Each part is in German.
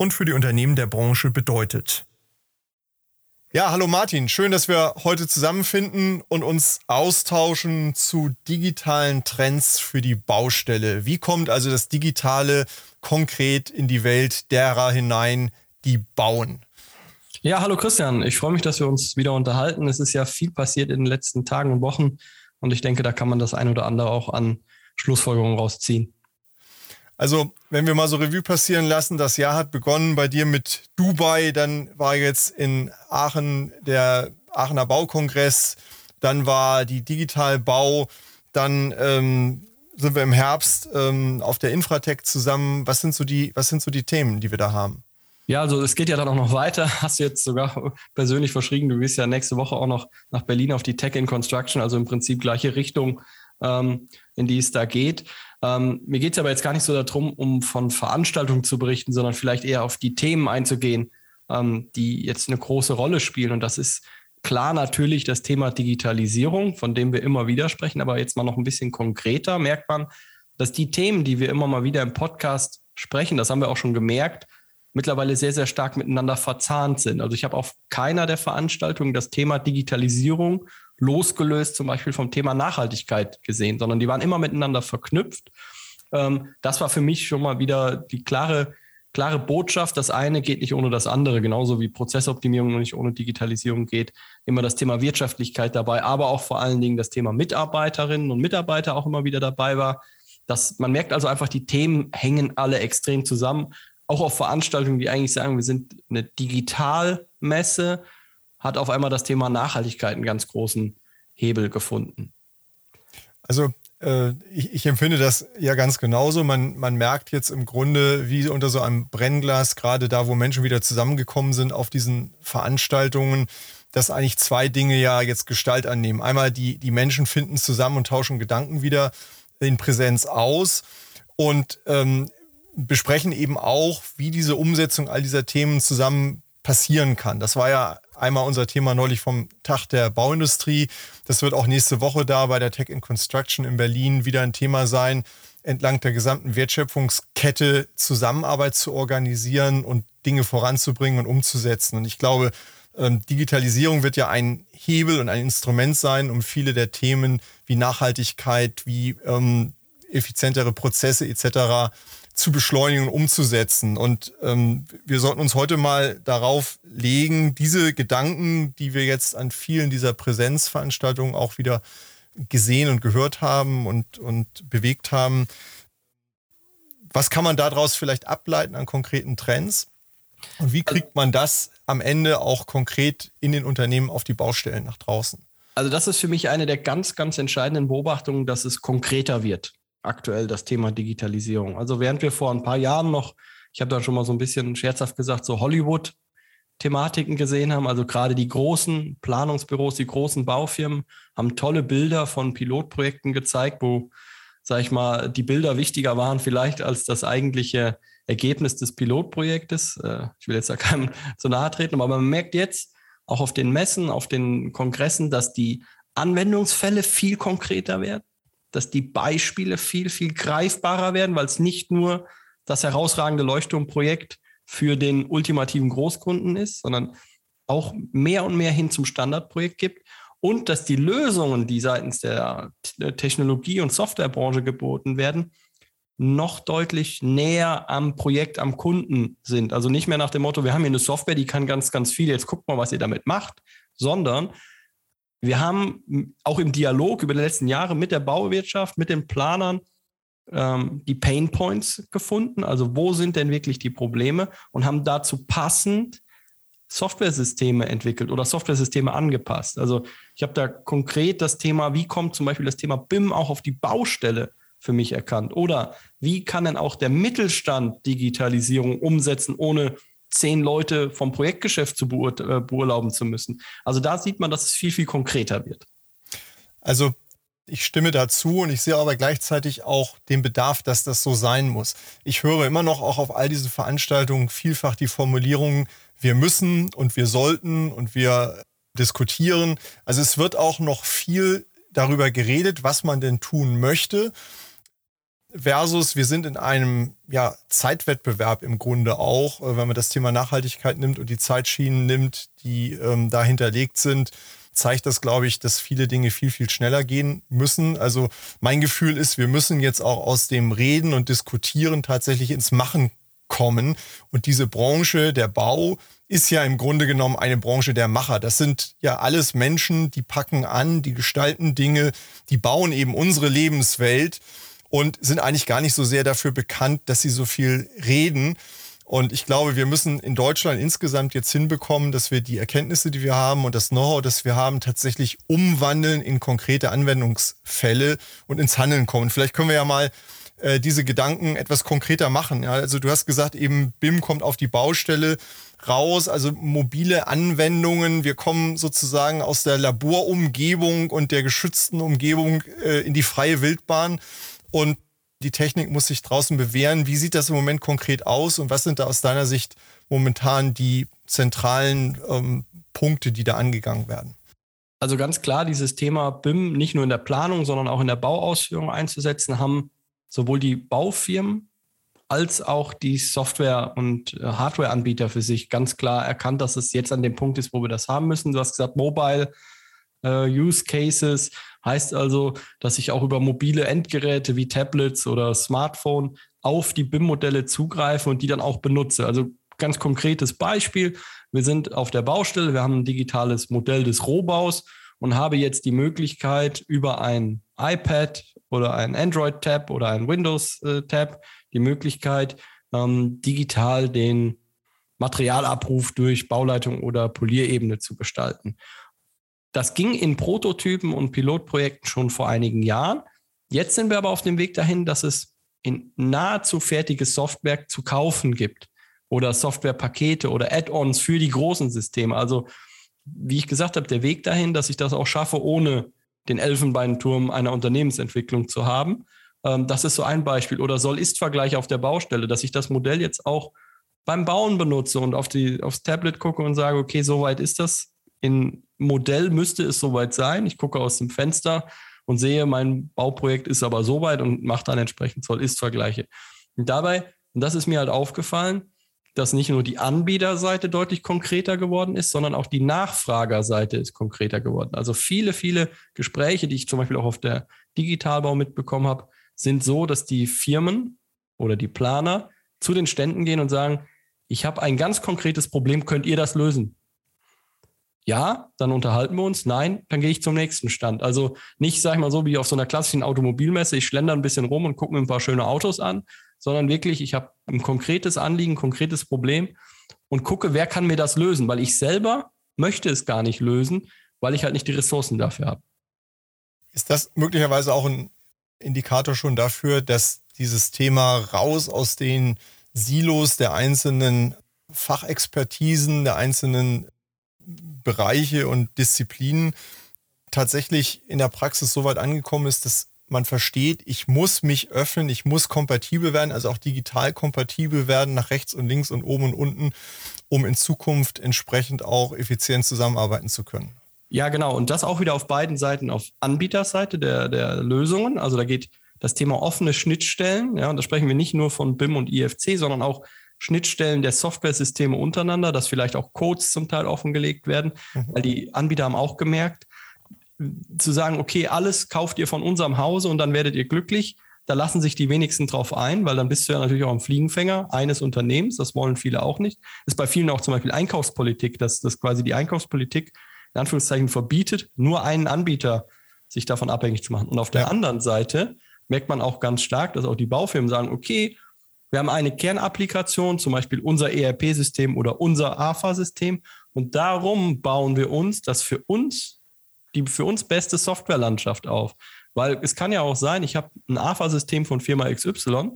und für die Unternehmen der Branche bedeutet. Ja, hallo Martin, schön, dass wir heute zusammenfinden und uns austauschen zu digitalen Trends für die Baustelle. Wie kommt also das Digitale konkret in die Welt derer hinein, die bauen? Ja, hallo Christian, ich freue mich, dass wir uns wieder unterhalten. Es ist ja viel passiert in den letzten Tagen und Wochen und ich denke, da kann man das ein oder andere auch an Schlussfolgerungen rausziehen. Also, wenn wir mal so Revue passieren lassen, das Jahr hat begonnen bei dir mit Dubai, dann war jetzt in Aachen der Aachener Baukongress, dann war die Digitalbau, dann ähm, sind wir im Herbst ähm, auf der Infratech zusammen. Was sind so die, was sind so die Themen, die wir da haben? Ja, also es geht ja dann auch noch weiter. Hast du jetzt sogar persönlich verschrieben, du gehst ja nächste Woche auch noch nach Berlin auf die Tech in Construction, also im Prinzip gleiche Richtung, ähm, in die es da geht. Ähm, mir geht es aber jetzt gar nicht so darum, um von Veranstaltungen zu berichten, sondern vielleicht eher auf die Themen einzugehen, ähm, die jetzt eine große Rolle spielen. Und das ist klar natürlich das Thema Digitalisierung, von dem wir immer wieder sprechen, aber jetzt mal noch ein bisschen konkreter merkt man, dass die Themen, die wir immer mal wieder im Podcast sprechen, das haben wir auch schon gemerkt, mittlerweile sehr, sehr stark miteinander verzahnt sind. Also ich habe auf keiner der Veranstaltungen das Thema Digitalisierung losgelöst zum Beispiel vom Thema Nachhaltigkeit gesehen, sondern die waren immer miteinander verknüpft. Ähm, das war für mich schon mal wieder die klare, klare Botschaft. Das eine geht nicht ohne das andere, genauso wie Prozessoptimierung nicht ohne Digitalisierung geht. Immer das Thema Wirtschaftlichkeit dabei, aber auch vor allen Dingen das Thema Mitarbeiterinnen und Mitarbeiter auch immer wieder dabei war. Das, man merkt also einfach, die Themen hängen alle extrem zusammen. Auch auf Veranstaltungen, die eigentlich sagen, wir sind eine Digitalmesse, hat auf einmal das Thema Nachhaltigkeit einen ganz großen Hebel gefunden. Also äh, ich, ich, empfinde das ja ganz genauso. Man, man merkt jetzt im Grunde, wie unter so einem Brennglas, gerade da, wo Menschen wieder zusammengekommen sind auf diesen Veranstaltungen, dass eigentlich zwei Dinge ja jetzt Gestalt annehmen. Einmal die, die Menschen finden zusammen und tauschen Gedanken wieder in Präsenz aus und ähm, besprechen eben auch, wie diese Umsetzung all dieser Themen zusammen passieren kann. Das war ja einmal unser Thema neulich vom Tag der Bauindustrie. Das wird auch nächste Woche da bei der Tech in Construction in Berlin wieder ein Thema sein, entlang der gesamten Wertschöpfungskette Zusammenarbeit zu organisieren und Dinge voranzubringen und umzusetzen. Und ich glaube, ähm, Digitalisierung wird ja ein Hebel und ein Instrument sein, um viele der Themen wie Nachhaltigkeit, wie ähm, effizientere Prozesse etc zu beschleunigen und umzusetzen. Und ähm, wir sollten uns heute mal darauf legen, diese Gedanken, die wir jetzt an vielen dieser Präsenzveranstaltungen auch wieder gesehen und gehört haben und, und bewegt haben, was kann man daraus vielleicht ableiten an konkreten Trends? Und wie kriegt man das am Ende auch konkret in den Unternehmen auf die Baustellen nach draußen? Also das ist für mich eine der ganz, ganz entscheidenden Beobachtungen, dass es konkreter wird aktuell das Thema Digitalisierung. Also während wir vor ein paar Jahren noch, ich habe da schon mal so ein bisschen scherzhaft gesagt, so Hollywood Thematiken gesehen haben. Also gerade die großen Planungsbüros, die großen Baufirmen haben tolle Bilder von Pilotprojekten gezeigt, wo, sag ich mal, die Bilder wichtiger waren vielleicht als das eigentliche Ergebnis des Pilotprojektes. Äh, ich will jetzt da keinem zu nahe treten, aber man merkt jetzt auch auf den Messen, auf den Kongressen, dass die Anwendungsfälle viel konkreter werden dass die Beispiele viel, viel greifbarer werden, weil es nicht nur das herausragende Leuchtturmprojekt für den ultimativen Großkunden ist, sondern auch mehr und mehr hin zum Standardprojekt gibt und dass die Lösungen, die seitens der Technologie- und Softwarebranche geboten werden, noch deutlich näher am Projekt, am Kunden sind. Also nicht mehr nach dem Motto, wir haben hier eine Software, die kann ganz, ganz viel, jetzt guckt mal, was ihr damit macht, sondern wir haben auch im Dialog über die letzten Jahre mit der Bauwirtschaft, mit den Planern ähm, die Pain Points gefunden. Also wo sind denn wirklich die Probleme und haben dazu passend Softwaresysteme entwickelt oder Softwaresysteme angepasst. Also ich habe da konkret das Thema, wie kommt zum Beispiel das Thema BIM auch auf die Baustelle für mich erkannt? Oder wie kann denn auch der Mittelstand Digitalisierung umsetzen, ohne zehn Leute vom Projektgeschäft zu äh, beurlauben zu müssen. Also da sieht man, dass es viel, viel konkreter wird. Also ich stimme dazu und ich sehe aber gleichzeitig auch den Bedarf, dass das so sein muss. Ich höre immer noch auch auf all diesen Veranstaltungen vielfach die Formulierung, wir müssen und wir sollten und wir diskutieren. Also es wird auch noch viel darüber geredet, was man denn tun möchte versus wir sind in einem ja, Zeitwettbewerb im Grunde auch, äh, wenn man das Thema Nachhaltigkeit nimmt und die Zeitschienen nimmt, die ähm, da hinterlegt sind, zeigt das, glaube ich, dass viele Dinge viel, viel schneller gehen müssen. Also mein Gefühl ist, wir müssen jetzt auch aus dem Reden und Diskutieren tatsächlich ins Machen kommen. Und diese Branche, der Bau, ist ja im Grunde genommen eine Branche der Macher. Das sind ja alles Menschen, die packen an, die gestalten Dinge, die bauen eben unsere Lebenswelt und sind eigentlich gar nicht so sehr dafür bekannt, dass sie so viel reden. Und ich glaube, wir müssen in Deutschland insgesamt jetzt hinbekommen, dass wir die Erkenntnisse, die wir haben und das Know-how, das wir haben, tatsächlich umwandeln in konkrete Anwendungsfälle und ins Handeln kommen. Vielleicht können wir ja mal äh, diese Gedanken etwas konkreter machen. Ja, also du hast gesagt, eben BIM kommt auf die Baustelle raus, also mobile Anwendungen. Wir kommen sozusagen aus der Laborumgebung und der geschützten Umgebung äh, in die freie Wildbahn und die Technik muss sich draußen bewähren. Wie sieht das im Moment konkret aus und was sind da aus deiner Sicht momentan die zentralen ähm, Punkte, die da angegangen werden? Also ganz klar, dieses Thema BIM nicht nur in der Planung, sondern auch in der Bauausführung einzusetzen, haben sowohl die Baufirmen als auch die Software- und äh, Hardware-Anbieter für sich ganz klar erkannt, dass es jetzt an dem Punkt ist, wo wir das haben müssen. Du hast gesagt, Mobile äh, Use Cases Heißt also, dass ich auch über mobile Endgeräte wie Tablets oder Smartphone auf die BIM-Modelle zugreife und die dann auch benutze. Also ganz konkretes Beispiel. Wir sind auf der Baustelle, wir haben ein digitales Modell des Rohbaus und habe jetzt die Möglichkeit über ein iPad oder ein Android-Tab oder ein Windows-Tab die Möglichkeit, ähm, digital den Materialabruf durch Bauleitung oder Polierebene zu gestalten. Das ging in Prototypen und Pilotprojekten schon vor einigen Jahren. Jetzt sind wir aber auf dem Weg dahin, dass es in nahezu fertiges Software zu kaufen gibt oder Softwarepakete oder Add-ons für die großen Systeme. Also wie ich gesagt habe, der Weg dahin, dass ich das auch schaffe, ohne den Elfenbeinturm einer Unternehmensentwicklung zu haben. Ähm, das ist so ein Beispiel. Oder Soll-Ist-Vergleich auf der Baustelle, dass ich das Modell jetzt auch beim Bauen benutze und auf die, aufs Tablet gucke und sage, okay, soweit ist das in Modell müsste es soweit sein. Ich gucke aus dem Fenster und sehe, mein Bauprojekt ist aber soweit und mache dann entsprechend Zoll-Ist-Vergleiche. Und dabei, und das ist mir halt aufgefallen, dass nicht nur die Anbieterseite deutlich konkreter geworden ist, sondern auch die Nachfragerseite ist konkreter geworden. Also viele, viele Gespräche, die ich zum Beispiel auch auf der Digitalbau mitbekommen habe, sind so, dass die Firmen oder die Planer zu den Ständen gehen und sagen, ich habe ein ganz konkretes Problem, könnt ihr das lösen? Ja, dann unterhalten wir uns. Nein, dann gehe ich zum nächsten Stand. Also nicht, sag ich mal so, wie auf so einer klassischen Automobilmesse, ich schlender ein bisschen rum und gucke mir ein paar schöne Autos an, sondern wirklich, ich habe ein konkretes Anliegen, ein konkretes Problem und gucke, wer kann mir das lösen, weil ich selber möchte es gar nicht lösen, weil ich halt nicht die Ressourcen dafür habe. Ist das möglicherweise auch ein Indikator schon dafür, dass dieses Thema raus aus den Silos der einzelnen Fachexpertisen, der einzelnen Bereiche und Disziplinen tatsächlich in der Praxis so weit angekommen ist, dass man versteht, ich muss mich öffnen, ich muss kompatibel werden, also auch digital kompatibel werden nach rechts und links und oben und unten, um in Zukunft entsprechend auch effizient zusammenarbeiten zu können. Ja, genau. Und das auch wieder auf beiden Seiten, auf Anbieterseite der, der Lösungen. Also da geht das Thema offene Schnittstellen. Ja, und da sprechen wir nicht nur von BIM und IFC, sondern auch Schnittstellen der Software-Systeme untereinander, dass vielleicht auch Codes zum Teil offengelegt werden, mhm. weil die Anbieter haben auch gemerkt, zu sagen, okay, alles kauft ihr von unserem Hause und dann werdet ihr glücklich. Da lassen sich die wenigsten drauf ein, weil dann bist du ja natürlich auch ein Fliegenfänger eines Unternehmens. Das wollen viele auch nicht. Ist bei vielen auch zum Beispiel Einkaufspolitik, dass, dass quasi die Einkaufspolitik in Anführungszeichen verbietet, nur einen Anbieter sich davon abhängig zu machen. Und auf der ja. anderen Seite merkt man auch ganz stark, dass auch die Baufirmen sagen, okay, wir haben eine Kernapplikation, zum Beispiel unser ERP-System oder unser AFA-System. Und darum bauen wir uns das für uns, die für uns beste Softwarelandschaft auf. Weil es kann ja auch sein, ich habe ein AFA-System von Firma XY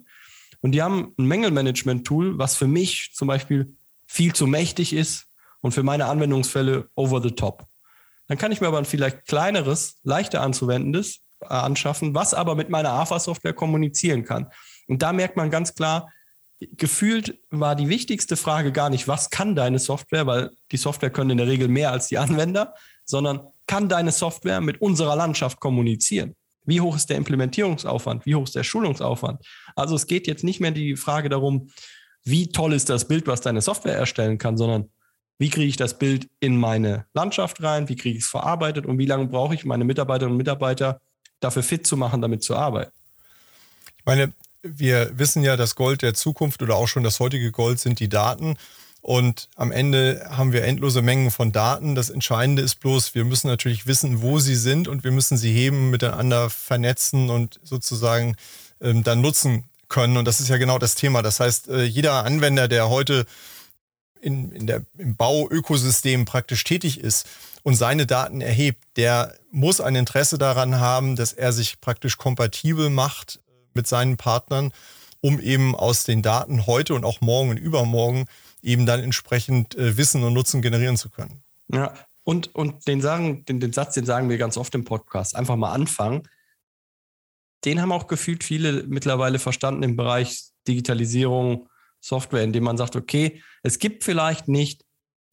und die haben ein Mängelmanagement-Tool, was für mich zum Beispiel viel zu mächtig ist und für meine Anwendungsfälle over the top. Dann kann ich mir aber ein vielleicht kleineres, leichter anzuwendendes äh, anschaffen, was aber mit meiner AFA-Software kommunizieren kann. Und da merkt man ganz klar, gefühlt war die wichtigste Frage gar nicht, was kann deine Software, weil die Software können in der Regel mehr als die Anwender, sondern kann deine Software mit unserer Landschaft kommunizieren? Wie hoch ist der Implementierungsaufwand? Wie hoch ist der Schulungsaufwand? Also es geht jetzt nicht mehr die Frage darum, wie toll ist das Bild, was deine Software erstellen kann, sondern wie kriege ich das Bild in meine Landschaft rein? Wie kriege ich es verarbeitet? Und wie lange brauche ich meine Mitarbeiterinnen und Mitarbeiter dafür fit zu machen, damit zu arbeiten? Ich meine, wir wissen ja, das Gold der Zukunft oder auch schon das heutige Gold sind die Daten. Und am Ende haben wir endlose Mengen von Daten. Das Entscheidende ist bloß, wir müssen natürlich wissen, wo sie sind und wir müssen sie heben, miteinander vernetzen und sozusagen ähm, dann nutzen können. Und das ist ja genau das Thema. Das heißt, äh, jeder Anwender, der heute in, in der, im Bauökosystem praktisch tätig ist und seine Daten erhebt, der muss ein Interesse daran haben, dass er sich praktisch kompatibel macht mit seinen Partnern, um eben aus den Daten heute und auch morgen und übermorgen eben dann entsprechend äh, Wissen und Nutzen generieren zu können. Ja, und, und den, sagen, den, den Satz, den sagen wir ganz oft im Podcast, einfach mal anfangen. Den haben auch gefühlt viele mittlerweile verstanden im Bereich Digitalisierung, Software, indem man sagt, okay, es gibt vielleicht nicht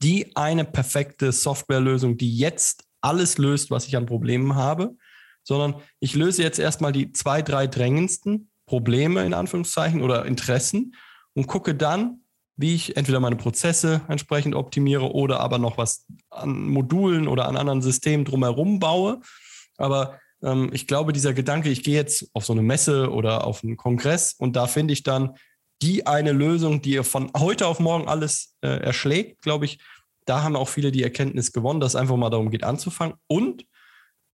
die eine perfekte Softwarelösung, die jetzt alles löst, was ich an Problemen habe, sondern ich löse jetzt erstmal die zwei, drei drängendsten Probleme in Anführungszeichen oder Interessen und gucke dann, wie ich entweder meine Prozesse entsprechend optimiere oder aber noch was an Modulen oder an anderen Systemen drumherum baue. Aber ähm, ich glaube, dieser Gedanke, ich gehe jetzt auf so eine Messe oder auf einen Kongress und da finde ich dann die eine Lösung, die von heute auf morgen alles äh, erschlägt, glaube ich, da haben auch viele die Erkenntnis gewonnen, dass es einfach mal darum geht, anzufangen. Und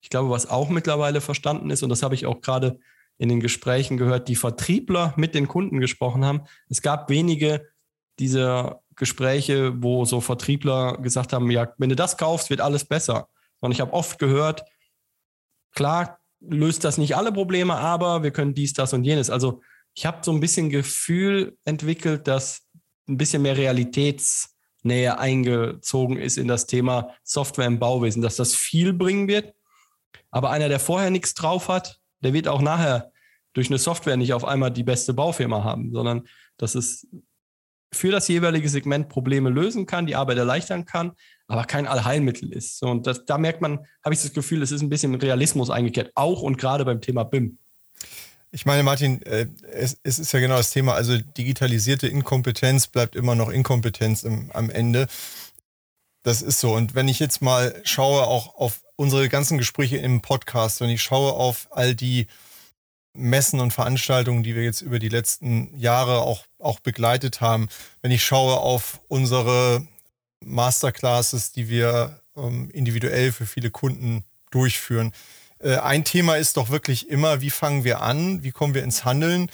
ich glaube, was auch mittlerweile verstanden ist, und das habe ich auch gerade in den Gesprächen gehört, die Vertriebler mit den Kunden gesprochen haben. Es gab wenige dieser Gespräche, wo so Vertriebler gesagt haben, ja, wenn du das kaufst, wird alles besser. Und ich habe oft gehört, klar löst das nicht alle Probleme, aber wir können dies, das und jenes. Also ich habe so ein bisschen Gefühl entwickelt, dass ein bisschen mehr Realitätsnähe eingezogen ist in das Thema Software im Bauwesen, dass das viel bringen wird. Aber einer, der vorher nichts drauf hat, der wird auch nachher durch eine Software nicht auf einmal die beste Baufirma haben, sondern dass es für das jeweilige Segment Probleme lösen kann, die Arbeit erleichtern kann, aber kein Allheilmittel ist. Und das, da merkt man, habe ich das Gefühl, es ist ein bisschen Realismus eingekehrt, auch und gerade beim Thema BIM. Ich meine, Martin, äh, es, ist ja genau das Thema. Also digitalisierte Inkompetenz bleibt immer noch Inkompetenz im, am Ende. Das ist so. Und wenn ich jetzt mal schaue, auch auf unsere ganzen Gespräche im Podcast, wenn ich schaue auf all die Messen und Veranstaltungen, die wir jetzt über die letzten Jahre auch, auch begleitet haben, wenn ich schaue auf unsere Masterclasses, die wir ähm, individuell für viele Kunden durchführen, äh, ein Thema ist doch wirklich immer, wie fangen wir an, wie kommen wir ins Handeln,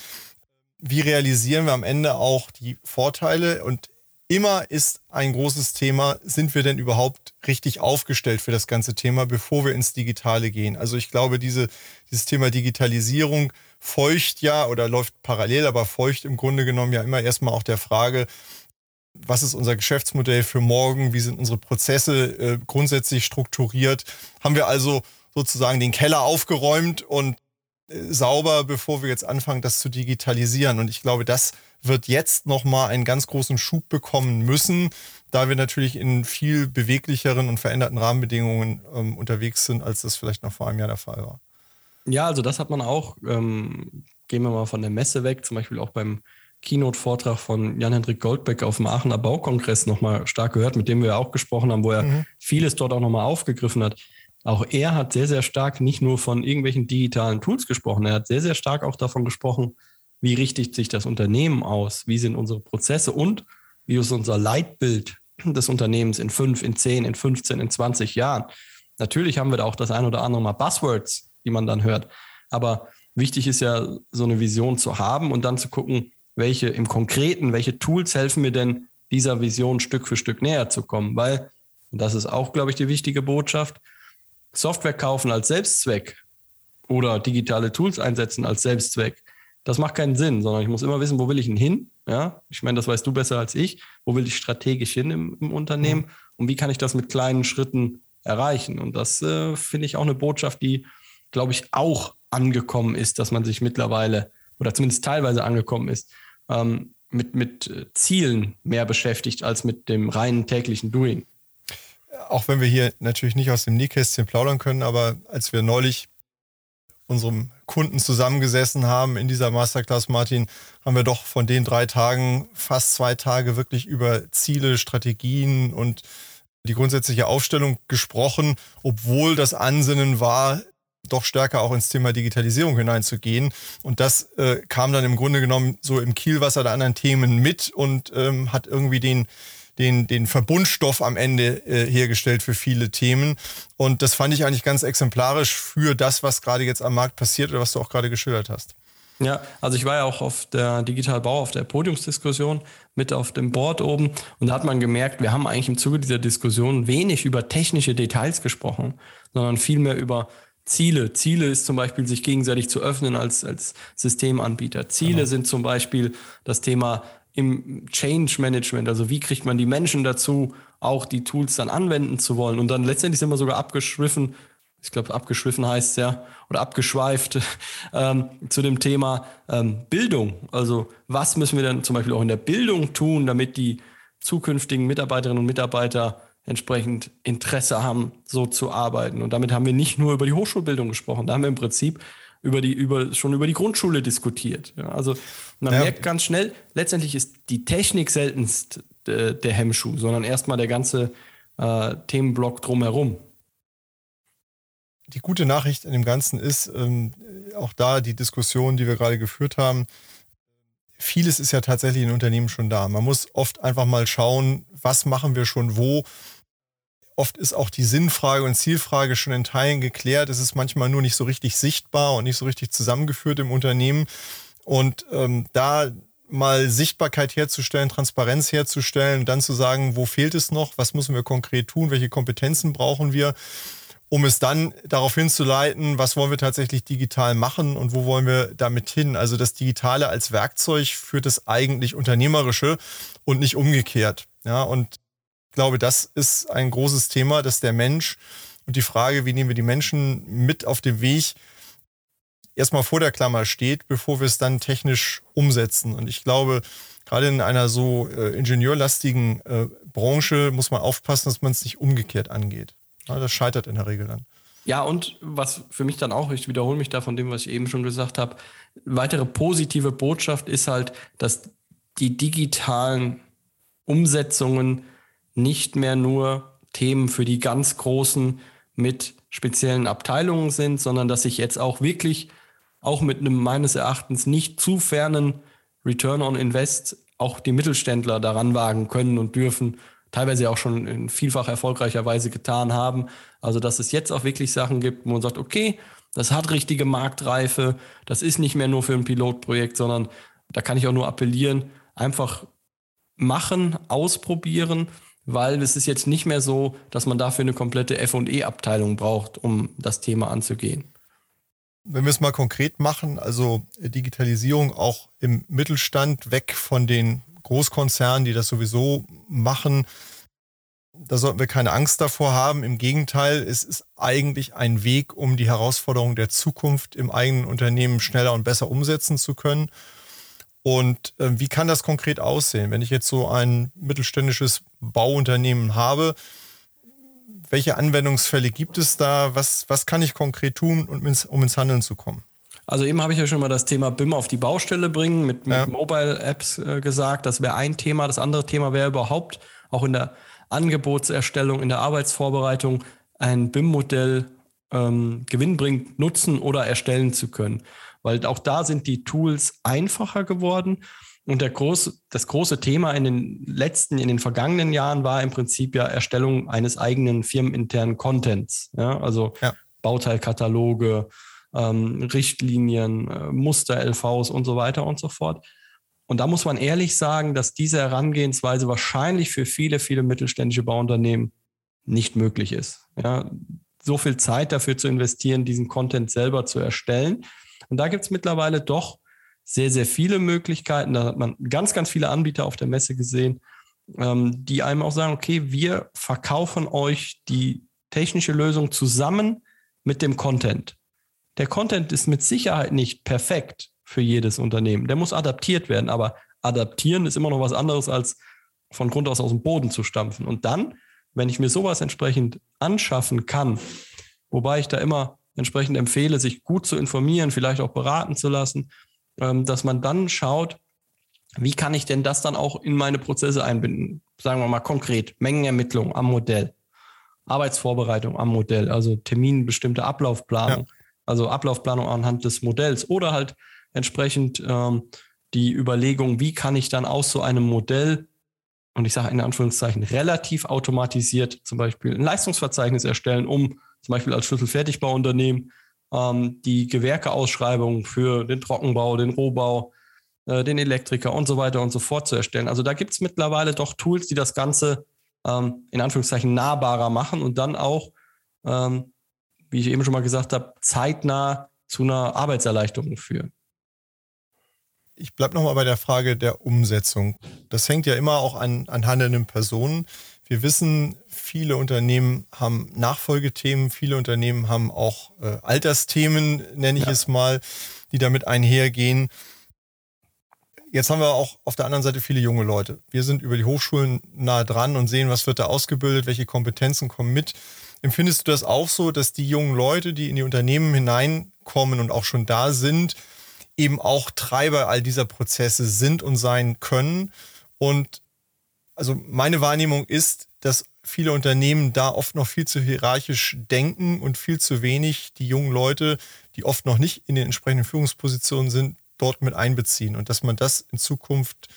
wie realisieren wir am Ende auch die Vorteile? Und immer ist ein großes Thema, sind wir denn überhaupt richtig aufgestellt für das ganze Thema, bevor wir ins Digitale gehen? Also ich glaube, diese, dieses Thema Digitalisierung feucht ja oder läuft parallel, aber feucht im Grunde genommen ja immer erstmal auch der Frage, was ist unser Geschäftsmodell für morgen, wie sind unsere Prozesse äh, grundsätzlich strukturiert? Haben wir also sozusagen den Keller aufgeräumt und sauber, bevor wir jetzt anfangen, das zu digitalisieren. Und ich glaube, das wird jetzt nochmal einen ganz großen Schub bekommen müssen, da wir natürlich in viel beweglicheren und veränderten Rahmenbedingungen ähm, unterwegs sind, als das vielleicht noch vor einem Jahr der Fall war. Ja, also das hat man auch, ähm, gehen wir mal von der Messe weg, zum Beispiel auch beim Keynote-Vortrag von Jan-Hendrik Goldbeck auf dem Aachener Baukongress nochmal stark gehört, mit dem wir auch gesprochen haben, wo er mhm. vieles dort auch nochmal aufgegriffen hat. Auch er hat sehr, sehr stark nicht nur von irgendwelchen digitalen Tools gesprochen, er hat sehr, sehr stark auch davon gesprochen, wie richtet sich das Unternehmen aus, wie sind unsere Prozesse und wie ist unser Leitbild des Unternehmens in fünf, in zehn, in 15, in 20 Jahren. Natürlich haben wir da auch das ein oder andere Mal Buzzwords, die man dann hört. Aber wichtig ist ja, so eine Vision zu haben und dann zu gucken, welche im Konkreten, welche Tools helfen mir denn, dieser Vision Stück für Stück näher zu kommen. Weil, und das ist auch, glaube ich, die wichtige Botschaft, Software kaufen als Selbstzweck oder digitale Tools einsetzen als Selbstzweck, das macht keinen Sinn, sondern ich muss immer wissen, wo will ich denn hin Ja, ich meine, das weißt du besser als ich. Wo will ich strategisch hin im, im Unternehmen? Mhm. Und wie kann ich das mit kleinen Schritten erreichen? Und das äh, finde ich auch eine Botschaft, die, glaube ich, auch angekommen ist, dass man sich mittlerweile oder zumindest teilweise angekommen ist, ähm, mit, mit äh, Zielen mehr beschäftigt als mit dem reinen täglichen Doing. Auch wenn wir hier natürlich nicht aus dem Nähkästchen plaudern können, aber als wir neulich unserem Kunden zusammengesessen haben in dieser Masterclass, Martin, haben wir doch von den drei Tagen fast zwei Tage wirklich über Ziele, Strategien und die grundsätzliche Aufstellung gesprochen, obwohl das Ansinnen war, doch stärker auch ins Thema Digitalisierung hineinzugehen. Und das äh, kam dann im Grunde genommen so im Kielwasser der anderen Themen mit und ähm, hat irgendwie den, den, den Verbundstoff am Ende äh, hergestellt für viele Themen. Und das fand ich eigentlich ganz exemplarisch für das, was gerade jetzt am Markt passiert oder was du auch gerade geschildert hast. Ja, also ich war ja auch auf der Digitalbau, auf der Podiumsdiskussion mit auf dem Board oben und da hat man gemerkt, wir haben eigentlich im Zuge dieser Diskussion wenig über technische Details gesprochen, sondern vielmehr über Ziele. Ziele ist zum Beispiel, sich gegenseitig zu öffnen als, als Systemanbieter. Ziele genau. sind zum Beispiel das Thema im Change Management, also wie kriegt man die Menschen dazu, auch die Tools dann anwenden zu wollen. Und dann letztendlich sind wir sogar abgeschwiffen, ich glaube, abgeschwiffen heißt es ja, oder abgeschweift ähm, zu dem Thema ähm, Bildung. Also was müssen wir denn zum Beispiel auch in der Bildung tun, damit die zukünftigen Mitarbeiterinnen und Mitarbeiter entsprechend Interesse haben, so zu arbeiten. Und damit haben wir nicht nur über die Hochschulbildung gesprochen, da haben wir im Prinzip über die, über, schon über die Grundschule diskutiert. Ja, also man ja. merkt ganz schnell, letztendlich ist die Technik seltenst äh, der Hemmschuh, sondern erstmal der ganze äh, Themenblock drumherum. Die gute Nachricht in dem Ganzen ist, ähm, auch da die Diskussion, die wir gerade geführt haben, vieles ist ja tatsächlich in Unternehmen schon da. Man muss oft einfach mal schauen, was machen wir schon wo Oft ist auch die Sinnfrage und Zielfrage schon in Teilen geklärt. Es ist manchmal nur nicht so richtig sichtbar und nicht so richtig zusammengeführt im Unternehmen. Und ähm, da mal Sichtbarkeit herzustellen, Transparenz herzustellen, dann zu sagen, wo fehlt es noch, was müssen wir konkret tun, welche Kompetenzen brauchen wir, um es dann darauf hinzuleiten, was wollen wir tatsächlich digital machen und wo wollen wir damit hin. Also das Digitale als Werkzeug führt das eigentlich Unternehmerische und nicht umgekehrt. Ja, und glaube, das ist ein großes Thema, dass der Mensch und die Frage, wie nehmen wir die Menschen mit auf dem Weg, erstmal vor der Klammer steht, bevor wir es dann technisch umsetzen. Und ich glaube, gerade in einer so äh, ingenieurlastigen äh, Branche muss man aufpassen, dass man es nicht umgekehrt angeht. Ja, das scheitert in der Regel dann. Ja, und was für mich dann auch, ich wiederhole mich da von dem, was ich eben schon gesagt habe, weitere positive Botschaft ist halt, dass die digitalen Umsetzungen nicht mehr nur Themen für die ganz Großen mit speziellen Abteilungen sind, sondern dass sich jetzt auch wirklich auch mit einem meines Erachtens nicht zu fernen Return on Invest auch die Mittelständler daran wagen können und dürfen, teilweise auch schon in vielfach erfolgreicher Weise getan haben. Also dass es jetzt auch wirklich Sachen gibt, wo man sagt, okay, das hat richtige Marktreife, das ist nicht mehr nur für ein Pilotprojekt, sondern da kann ich auch nur appellieren, einfach machen, ausprobieren weil es ist jetzt nicht mehr so, dass man dafür eine komplette FE-Abteilung braucht, um das Thema anzugehen. Wenn wir es mal konkret machen, also Digitalisierung auch im Mittelstand, weg von den Großkonzernen, die das sowieso machen, da sollten wir keine Angst davor haben. Im Gegenteil, es ist eigentlich ein Weg, um die Herausforderungen der Zukunft im eigenen Unternehmen schneller und besser umsetzen zu können. Und äh, wie kann das konkret aussehen? Wenn ich jetzt so ein mittelständisches Bauunternehmen habe, welche Anwendungsfälle gibt es da? Was, was kann ich konkret tun, um ins, um ins Handeln zu kommen? Also eben habe ich ja schon mal das Thema BIM auf die Baustelle bringen, mit, mit ja. Mobile-Apps äh, gesagt. Das wäre ein Thema. Das andere Thema wäre überhaupt auch in der Angebotserstellung, in der Arbeitsvorbereitung ein BIM-Modell ähm, gewinnbringend nutzen oder erstellen zu können weil auch da sind die Tools einfacher geworden. Und der große, das große Thema in den letzten, in den vergangenen Jahren war im Prinzip ja Erstellung eines eigenen firmeninternen Contents. Ja, also ja. Bauteilkataloge, ähm, Richtlinien, äh, Muster-LVs und so weiter und so fort. Und da muss man ehrlich sagen, dass diese Herangehensweise wahrscheinlich für viele, viele mittelständische Bauunternehmen nicht möglich ist. Ja, so viel Zeit dafür zu investieren, diesen Content selber zu erstellen. Und da gibt es mittlerweile doch sehr, sehr viele Möglichkeiten. Da hat man ganz, ganz viele Anbieter auf der Messe gesehen, ähm, die einem auch sagen, okay, wir verkaufen euch die technische Lösung zusammen mit dem Content. Der Content ist mit Sicherheit nicht perfekt für jedes Unternehmen. Der muss adaptiert werden, aber adaptieren ist immer noch was anderes als von Grund aus aus dem Boden zu stampfen. Und dann, wenn ich mir sowas entsprechend anschaffen kann, wobei ich da immer entsprechend empfehle, sich gut zu informieren, vielleicht auch beraten zu lassen, ähm, dass man dann schaut, wie kann ich denn das dann auch in meine Prozesse einbinden? Sagen wir mal konkret, Mengenermittlung am Modell, Arbeitsvorbereitung am Modell, also terminbestimmte Ablaufplanung, ja. also Ablaufplanung anhand des Modells oder halt entsprechend ähm, die Überlegung, wie kann ich dann aus so einem Modell und ich sage in Anführungszeichen relativ automatisiert zum Beispiel ein Leistungsverzeichnis erstellen, um zum Beispiel als Schlüsselfertigbauunternehmen ähm, die Gewerkeausschreibung für den Trockenbau, den Rohbau, äh, den Elektriker und so weiter und so fort zu erstellen. Also da gibt es mittlerweile doch Tools, die das Ganze ähm, in Anführungszeichen nahbarer machen und dann auch, ähm, wie ich eben schon mal gesagt habe, zeitnah zu einer Arbeitserleichterung führen ich bleibe nochmal bei der Frage der Umsetzung. Das hängt ja immer auch an, an handelnden Personen. Wir wissen, viele Unternehmen haben Nachfolgethemen, viele Unternehmen haben auch äh, Altersthemen, nenne ich ja. es mal, die damit einhergehen. Jetzt haben wir auch auf der anderen Seite viele junge Leute. Wir sind über die Hochschulen nah dran und sehen, was wird da ausgebildet, welche Kompetenzen kommen mit. Empfindest du das auch so, dass die jungen Leute, die in die Unternehmen hineinkommen und auch schon da sind, eben auch Treiber all dieser Prozesse sind und sein können. Und also meine Wahrnehmung ist, dass viele Unternehmen da oft noch viel zu hierarchisch denken und viel zu wenig die jungen Leute, die oft noch nicht in den entsprechenden Führungspositionen sind, dort mit einbeziehen und dass man das in Zukunft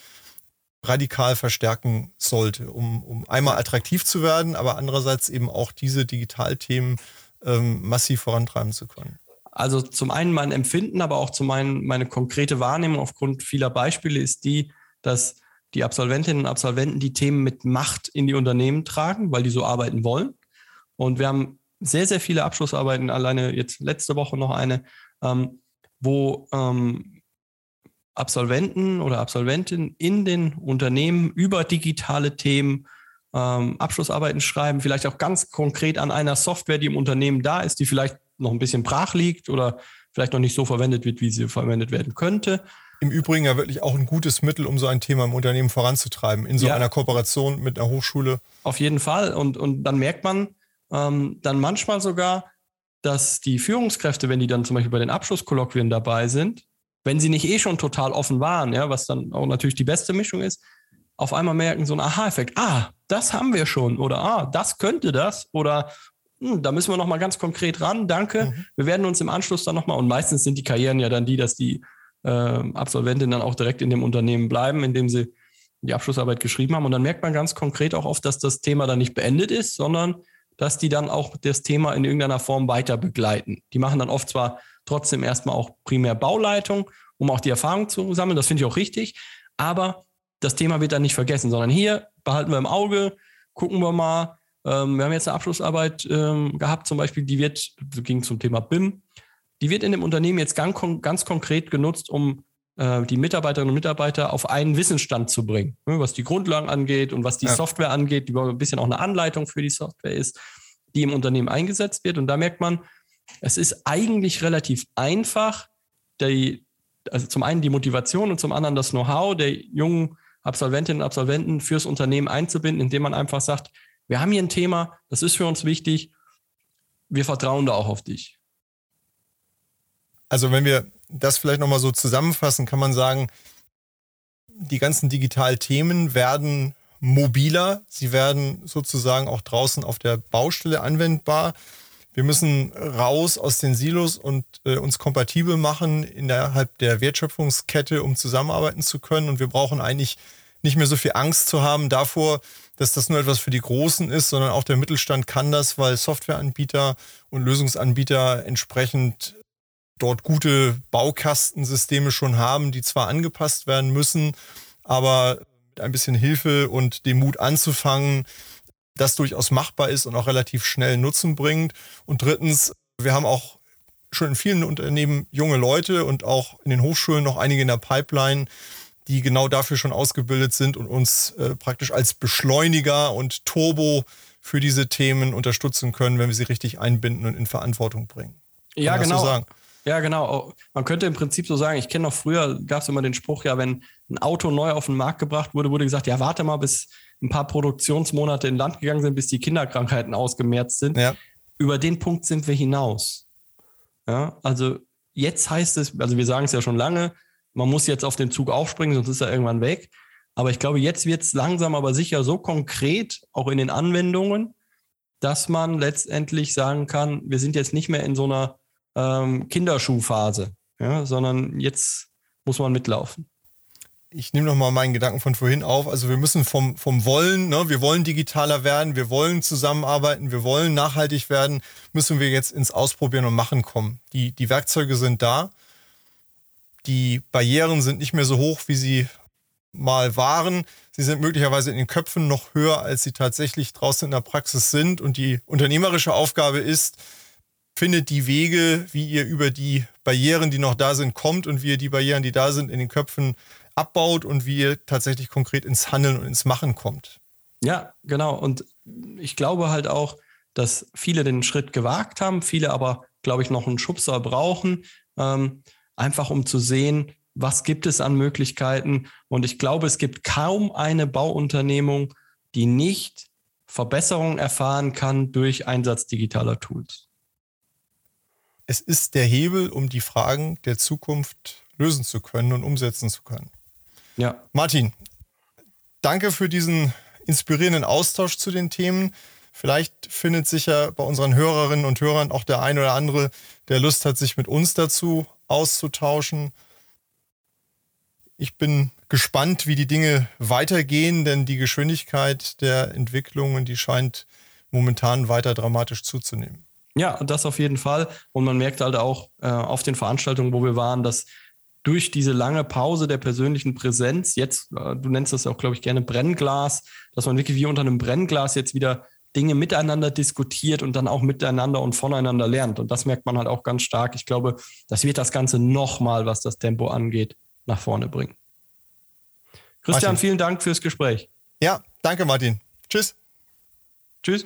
radikal verstärken sollte, um, um einmal attraktiv zu werden, aber andererseits eben auch diese Digitalthemen ähm, massiv vorantreiben zu können. Also zum einen mein Empfinden, aber auch zum einen meine konkrete Wahrnehmung aufgrund vieler Beispiele ist die, dass die Absolventinnen und Absolventen die Themen mit Macht in die Unternehmen tragen, weil die so arbeiten wollen. Und wir haben sehr, sehr viele Abschlussarbeiten, alleine jetzt letzte Woche noch eine, ähm, wo ähm, Absolventen oder Absolventinnen in den Unternehmen über digitale Themen ähm, Abschlussarbeiten schreiben, vielleicht auch ganz konkret an einer Software, die im Unternehmen da ist, die vielleicht noch ein bisschen brach liegt oder vielleicht noch nicht so verwendet wird, wie sie verwendet werden könnte. Im Übrigen ja wirklich auch ein gutes Mittel, um so ein Thema im Unternehmen voranzutreiben, in so ja. einer Kooperation mit einer Hochschule. Auf jeden Fall. Und, und dann merkt man ähm, dann manchmal sogar, dass die Führungskräfte, wenn die dann zum Beispiel bei den Abschlusskolloquien dabei sind, wenn sie nicht eh schon total offen waren, ja, was dann auch natürlich die beste Mischung ist, auf einmal merken so ein Aha-Effekt. Ah, das haben wir schon. Oder ah, das könnte das. Oder hm, da müssen wir noch mal ganz konkret ran, danke. Mhm. Wir werden uns im Anschluss dann noch mal, und meistens sind die Karrieren ja dann die, dass die äh, Absolventinnen dann auch direkt in dem Unternehmen bleiben, in dem sie die Abschlussarbeit geschrieben haben. Und dann merkt man ganz konkret auch oft, dass das Thema dann nicht beendet ist, sondern dass die dann auch das Thema in irgendeiner Form weiter begleiten. Die machen dann oft zwar trotzdem erstmal auch primär Bauleitung, um auch die Erfahrung zu sammeln, das finde ich auch richtig, aber das Thema wird dann nicht vergessen, sondern hier behalten wir im Auge, gucken wir mal, ähm, wir haben jetzt eine Abschlussarbeit ähm, gehabt, zum Beispiel, die wird, ging zum Thema BIM, die wird in dem Unternehmen jetzt ganz, ganz konkret genutzt, um äh, die Mitarbeiterinnen und Mitarbeiter auf einen Wissensstand zu bringen, ne, was die Grundlagen angeht und was die ja. Software angeht, die ein bisschen auch eine Anleitung für die Software ist, die im Unternehmen eingesetzt wird. Und da merkt man, es ist eigentlich relativ einfach, die, also zum einen die Motivation und zum anderen das Know-how der jungen Absolventinnen und Absolventen fürs Unternehmen einzubinden, indem man einfach sagt, wir haben hier ein Thema, das ist für uns wichtig, wir vertrauen da auch auf dich. Also wenn wir das vielleicht nochmal so zusammenfassen, kann man sagen, die ganzen Digitalthemen werden mobiler, sie werden sozusagen auch draußen auf der Baustelle anwendbar. Wir müssen raus aus den Silos und äh, uns kompatibel machen innerhalb der Wertschöpfungskette, um zusammenarbeiten zu können. Und wir brauchen eigentlich nicht mehr so viel Angst zu haben davor, dass das nur etwas für die Großen ist, sondern auch der Mittelstand kann das, weil Softwareanbieter und Lösungsanbieter entsprechend dort gute Baukastensysteme schon haben, die zwar angepasst werden müssen, aber mit ein bisschen Hilfe und dem Mut anzufangen, das durchaus machbar ist und auch relativ schnell Nutzen bringt. Und drittens, wir haben auch schon in vielen Unternehmen junge Leute und auch in den Hochschulen noch einige in der Pipeline, die genau dafür schon ausgebildet sind und uns äh, praktisch als Beschleuniger und Turbo für diese Themen unterstützen können, wenn wir sie richtig einbinden und in Verantwortung bringen. Kann ja, genau. So ja, genau. Man könnte im Prinzip so sagen, ich kenne noch früher, gab es immer den Spruch, ja, wenn ein Auto neu auf den Markt gebracht wurde, wurde gesagt, ja, warte mal, bis ein paar Produktionsmonate in Land gegangen sind, bis die Kinderkrankheiten ausgemerzt sind. Ja. Über den Punkt sind wir hinaus. Ja, also jetzt heißt es, also wir sagen es ja schon lange, man muss jetzt auf den Zug aufspringen, sonst ist er irgendwann weg. Aber ich glaube, jetzt wird es langsam aber sicher so konkret, auch in den Anwendungen, dass man letztendlich sagen kann, wir sind jetzt nicht mehr in so einer ähm, Kinderschuhphase, ja, sondern jetzt muss man mitlaufen ich nehme nochmal meinen Gedanken von vorhin auf. Also wir müssen vom, vom Wollen, ne, wir wollen digitaler werden, wir wollen zusammenarbeiten, wir wollen nachhaltig werden, müssen wir jetzt ins Ausprobieren und Machen kommen. Die, die Werkzeuge sind da. Die Barrieren sind nicht mehr so hoch, wie sie mal waren. Sie sind möglicherweise in den Köpfen noch höher, als sie tatsächlich draußen in der Praxis sind. Und die unternehmerische Aufgabe ist, findet die Wege, wie ihr über die Barrieren, die noch da sind, kommt und wie ihr die Barrieren, die da sind, in den Köpfen abbaut und wie ihr tatsächlich konkret ins Handeln und ins Machen kommt. Ja, genau. Und ich glaube halt auch, dass viele den Schritt gewagt haben, viele aber, glaube ich, noch einen Schubser brauchen, ähm, einfach um zu sehen, was gibt es an Möglichkeiten. Und ich glaube, es gibt kaum eine Bauunternehmung, die nicht Verbesserungen erfahren kann durch Einsatz digitaler Tools. Es ist der Hebel, um die Fragen der Zukunft lösen zu können und umsetzen zu können. Ja. Martin, danke für diesen inspirierenden Austausch zu den Themen. Vielleicht findet sich ja bei unseren Hörerinnen und Hörern auch der ein oder andere, der Lust hat, sich mit uns dazu auszutauschen. Ich bin gespannt, wie die Dinge weitergehen, denn die Geschwindigkeit der Entwicklungen, die scheint momentan weiter dramatisch zuzunehmen. Ja, das auf jeden Fall. Und man merkt halt auch äh, auf den Veranstaltungen, wo wir waren, dass durch diese lange Pause der persönlichen Präsenz, jetzt, äh, du nennst das auch, glaube ich, gerne Brennglas, dass man wirklich wie unter einem Brennglas jetzt wieder Dinge miteinander diskutiert und dann auch miteinander und voneinander lernt. Und das merkt man halt auch ganz stark. Ich glaube, das wird das Ganze nochmal, was das Tempo angeht, nach vorne bringen. Christian, Martin. vielen Dank fürs Gespräch. Ja, danke, Martin. Tschüss. Tschüss.